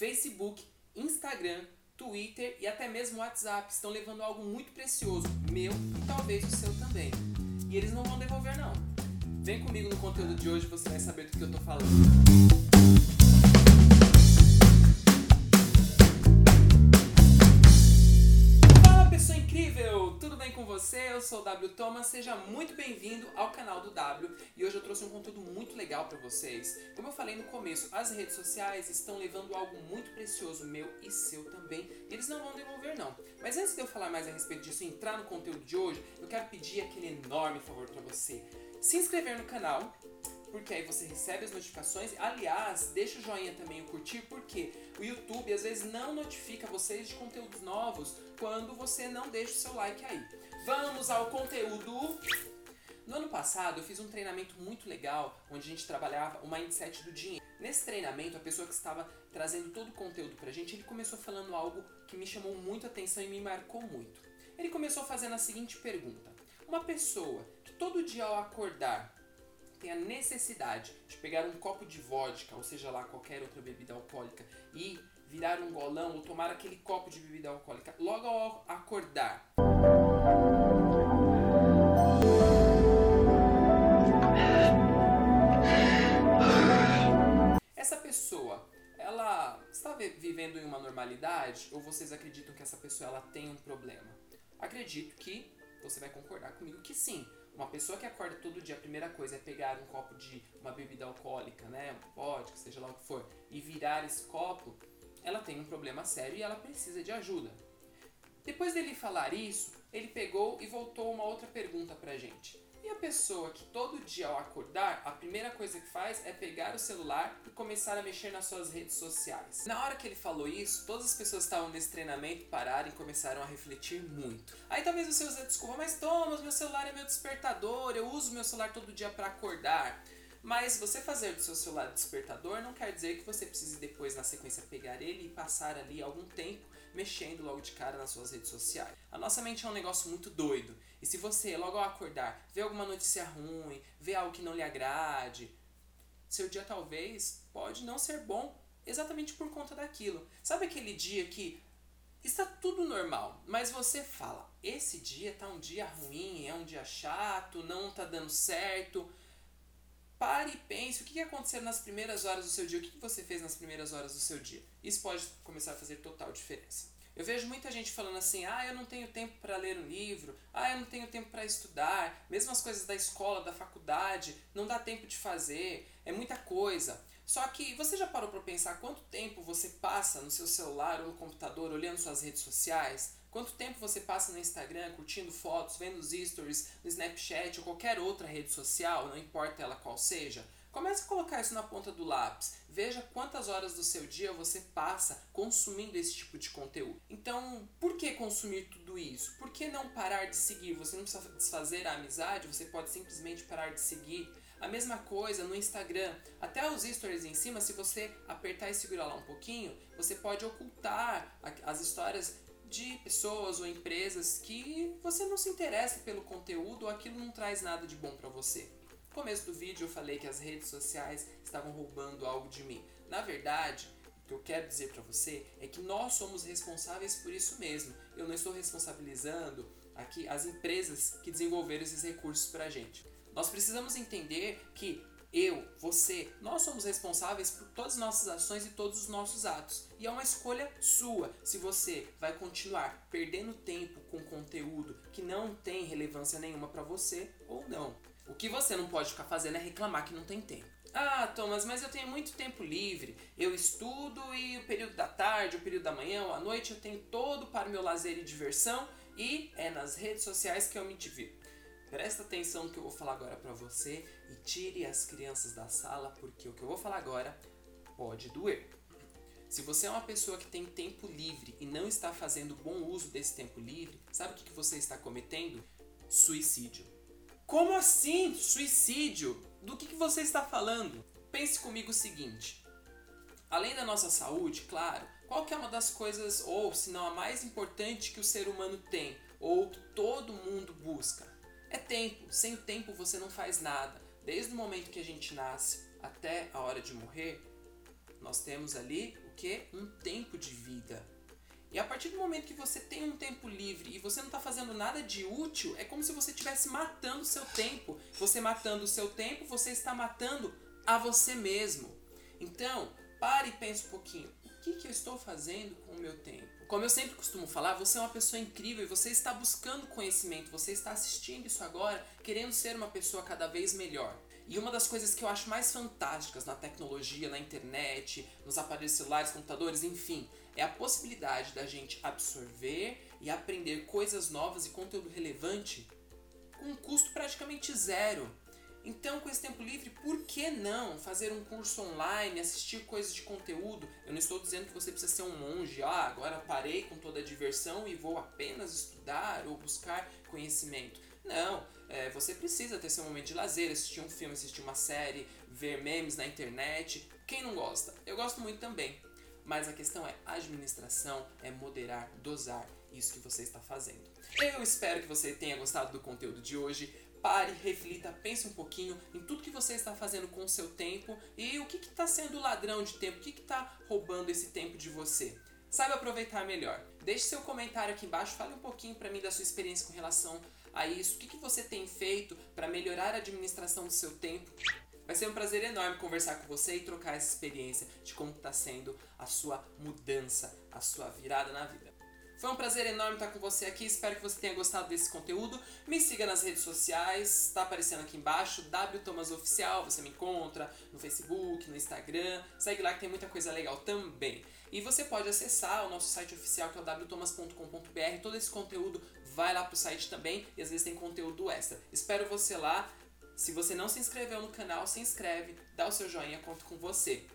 Facebook, Instagram, Twitter e até mesmo WhatsApp estão levando algo muito precioso, meu e talvez o seu também. E eles não vão devolver não. Vem comigo no conteúdo de hoje, você vai saber do que eu tô falando. Sou o W Thomas, seja muito bem-vindo ao canal do W e hoje eu trouxe um conteúdo muito legal para vocês. Como eu falei no começo, as redes sociais estão levando algo muito precioso meu e seu também e eles não vão devolver não. Mas antes de eu falar mais a respeito disso e entrar no conteúdo de hoje, eu quero pedir aquele enorme favor para você. Se inscrever no canal, porque aí você recebe as notificações. Aliás, deixa o joinha também, o curtir, porque o YouTube às vezes não notifica vocês de conteúdos novos quando você não deixa o seu like aí. Vamos ao conteúdo. No ano passado eu fiz um treinamento muito legal onde a gente trabalhava o mindset do dinheiro. Nesse treinamento, a pessoa que estava trazendo todo o conteúdo pra gente, ele começou falando algo que me chamou muito atenção e me marcou muito. Ele começou fazendo a seguinte pergunta: Uma pessoa que todo dia ao acordar tem a necessidade de pegar um copo de vodka, ou seja lá qualquer outra bebida alcoólica, e virar um golão ou tomar aquele copo de bebida alcoólica logo ao acordar. Essa pessoa, ela está vivendo em uma normalidade ou vocês acreditam que essa pessoa ela tem um problema? Acredito que você vai concordar comigo que sim. Uma pessoa que acorda todo dia, a primeira coisa é pegar um copo de uma bebida alcoólica, né, um vodka, seja lá o que for, e virar esse copo, ela tem um problema sério e ela precisa de ajuda. Depois dele falar isso, ele pegou e voltou uma outra pergunta pra gente. E a pessoa que todo dia ao acordar, a primeira coisa que faz é pegar o celular e começar a mexer nas suas redes sociais. Na hora que ele falou isso, todas as pessoas que estavam nesse treinamento pararam e começaram a refletir muito. Aí talvez você use a desculpa, mas Thomas, meu celular é meu despertador, eu uso meu celular todo dia para acordar. Mas você fazer do seu celular despertador não quer dizer que você precise depois, na sequência, pegar ele e passar ali algum tempo mexendo logo de cara nas suas redes sociais. A nossa mente é um negócio muito doido. E se você, logo ao acordar, vê alguma notícia ruim, vê algo que não lhe agrade, seu dia talvez pode não ser bom exatamente por conta daquilo. Sabe aquele dia que está tudo normal, mas você fala: esse dia tá um dia ruim, é um dia chato, não tá dando certo. Pare e pense o que aconteceu nas primeiras horas do seu dia, o que você fez nas primeiras horas do seu dia. Isso pode começar a fazer total diferença. Eu vejo muita gente falando assim: ah, eu não tenho tempo para ler um livro, ah, eu não tenho tempo para estudar, mesmo as coisas da escola, da faculdade, não dá tempo de fazer, é muita coisa. Só que você já parou para pensar quanto tempo você passa no seu celular ou no computador olhando suas redes sociais? Quanto tempo você passa no Instagram curtindo fotos, vendo os stories, no Snapchat ou qualquer outra rede social, não importa ela qual seja? Comece a colocar isso na ponta do lápis. Veja quantas horas do seu dia você passa consumindo esse tipo de conteúdo. Então, por que consumir tudo isso? Por que não parar de seguir? Você não precisa desfazer a amizade, você pode simplesmente parar de seguir. A mesma coisa no Instagram. Até os stories em cima, se você apertar e segurar lá um pouquinho, você pode ocultar as histórias de pessoas ou empresas que você não se interessa pelo conteúdo ou aquilo não traz nada de bom para você. No começo do vídeo eu falei que as redes sociais estavam roubando algo de mim. Na verdade, o que eu quero dizer para você é que nós somos responsáveis por isso mesmo. Eu não estou responsabilizando aqui as empresas que desenvolveram esses recursos para gente. Nós precisamos entender que eu, você, nós somos responsáveis por todas as nossas ações e todos os nossos atos. E é uma escolha sua se você vai continuar perdendo tempo com conteúdo que não tem relevância nenhuma para você ou não. O que você não pode ficar fazendo é reclamar que não tem tempo. Ah, Thomas, mas eu tenho muito tempo livre. Eu estudo e o período da tarde, o período da manhã ou à noite eu tenho todo para meu lazer e diversão e é nas redes sociais que eu me divirto. Presta atenção no que eu vou falar agora para você e tire as crianças da sala, porque o que eu vou falar agora pode doer. Se você é uma pessoa que tem tempo livre e não está fazendo bom uso desse tempo livre, sabe o que você está cometendo? Suicídio. Como assim? Suicídio? Do que você está falando? Pense comigo o seguinte: além da nossa saúde, claro, qual que é uma das coisas, ou se não a mais importante que o ser humano tem, ou que todo mundo busca? É tempo. Sem o tempo você não faz nada. Desde o momento que a gente nasce até a hora de morrer, nós temos ali o quê? Um tempo de vida. E a partir do momento que você tem um tempo livre e você não está fazendo nada de útil, é como se você estivesse matando o seu tempo. Você matando o seu tempo, você está matando a você mesmo. Então, pare e pense um pouquinho. Que, que eu estou fazendo com o meu tempo? Como eu sempre costumo falar, você é uma pessoa incrível e você está buscando conhecimento, você está assistindo isso agora, querendo ser uma pessoa cada vez melhor. E uma das coisas que eu acho mais fantásticas na tecnologia, na internet, nos aparelhos celulares, computadores, enfim, é a possibilidade da gente absorver e aprender coisas novas e conteúdo relevante com um custo praticamente zero. Então, com esse tempo livre, por que não fazer um curso online, assistir coisas de conteúdo? Eu não estou dizendo que você precisa ser um monge, ah, agora parei com toda a diversão e vou apenas estudar ou buscar conhecimento. Não, é, você precisa ter seu momento de lazer, assistir um filme, assistir uma série, ver memes na internet. Quem não gosta? Eu gosto muito também. Mas a questão é administração, é moderar, dosar isso que você está fazendo. Eu espero que você tenha gostado do conteúdo de hoje. Pare, reflita, pense um pouquinho em tudo que você está fazendo com o seu tempo e o que está sendo ladrão de tempo, o que está roubando esse tempo de você. Saiba aproveitar melhor. Deixe seu comentário aqui embaixo, fale um pouquinho para mim da sua experiência com relação a isso. O que, que você tem feito para melhorar a administração do seu tempo? Vai ser um prazer enorme conversar com você e trocar essa experiência de como está sendo a sua mudança, a sua virada na vida. Foi um prazer enorme estar com você aqui. Espero que você tenha gostado desse conteúdo. Me siga nas redes sociais, está aparecendo aqui embaixo, W Thomas Oficial. Você me encontra no Facebook, no Instagram. Segue lá que tem muita coisa legal também. E você pode acessar o nosso site oficial que é o. Todo esse conteúdo vai lá pro site também e às vezes tem conteúdo extra. Espero você lá. Se você não se inscreveu no canal, se inscreve, dá o seu joinha, conto com você.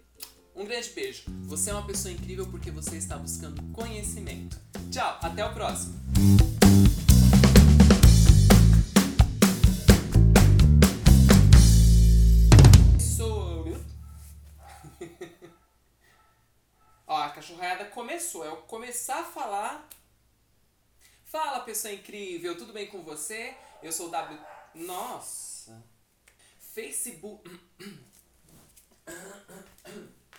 Um grande beijo. Você é uma pessoa incrível porque você está buscando conhecimento. Tchau, até o próximo. Cachorrada começou. É eu começar a falar. Fala, pessoa incrível, tudo bem com você? Eu sou o W. Nossa! Facebook.